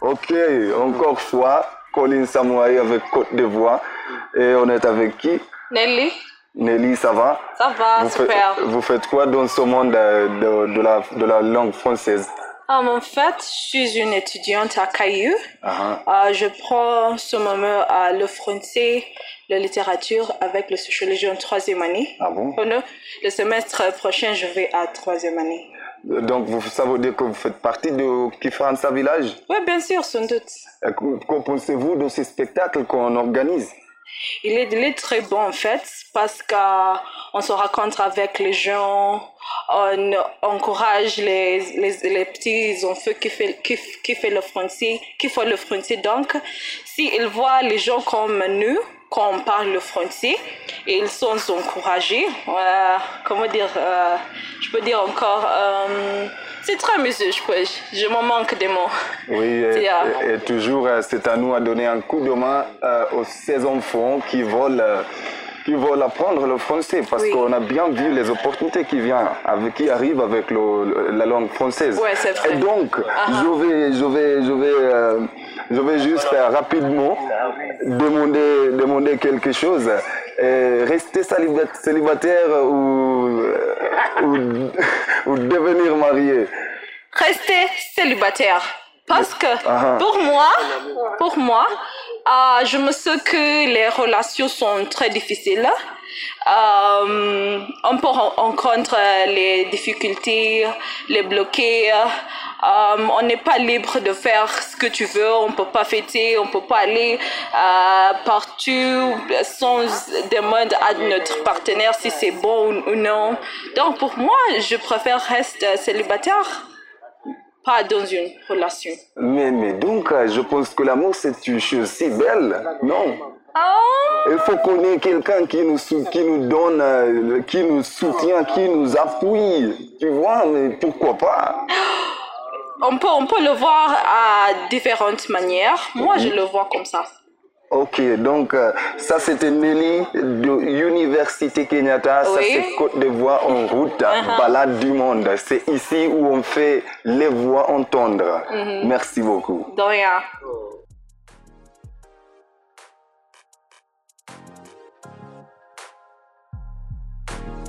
Ok, encore fois, Colin Samouaï avec Côte d'Ivoire. Et on est avec qui? Nelly, Nelly, ça va? Ça va, vous, faites, super. vous faites quoi dans ce monde euh, de, de la, de la langue française? Um, en fait, je suis une étudiante à Caillou. Ah, Euh, je prends ce moment euh, le français, la littérature avec la sociologie en troisième année. Ah bon? Oh non, le semestre prochain, je vais à troisième année. Donc, vous, ça veut dire que vous faites partie de Kifransa Village? Oui, bien sûr, sans doute. Qu'en pensez-vous de ces spectacles qu'on organise? Il est, il est très bon en fait parce qu'on se rencontre avec les gens, on encourage les, les, les petits enfants qui font qui, qui fait le français, qui font le français. Donc, s'ils voient les gens comme nous, quand on parle le français, et ils sont encouragés, euh, comment dire, euh, je peux dire encore, euh, c'est très amusant, je, peux, je me manque des mots. Oui, et, euh, et- et toujours, c'est à nous à donner un coup de main aux ces enfants qui veulent, qui veulent apprendre le français, parce Oui. qu'on a bien vu les opportunités qui viennent, avec, qui arrivent avec le- la langue française. Ouais, c'est vrai. Et donc, Ah. je vais, je vais, je vais, je vais juste rapidement demander, demander quelque chose. Euh, rester célibat- célibataire ou, ou, ou devenir marié? rester célibataire. Parce que Ah. pour moi, pour moi, euh, je me sais que les relations sont très difficiles. Euh, on peut ren- rencontrer les difficultés, les bloquer. Euh, on n'est pas libre de faire ce que tu veux. On peut pas fêter, on peut pas aller euh, partout sans demander à notre partenaire si c'est bon ou, non. Donc pour moi, je préfère rester célibataire pas dans une relation. Mais, mais donc, je pense que l'amour, c'est une chose si belle, non? Il faut qu'on ait quelqu'un qui nous, qui nous donne, euh, qui nous soutient, qui nous appuie. Tu vois, mais pourquoi pas? On, peut, on peut le voir à différentes manières. Moi, je le vois comme ça. Ok, donc euh, ça c'était Nelly de l'Université Kenyatta, ça c'est Côte d'Ivoire en route, balade du monde. C'est ici où on fait les voix entendre. Merci beaucoup. De rien.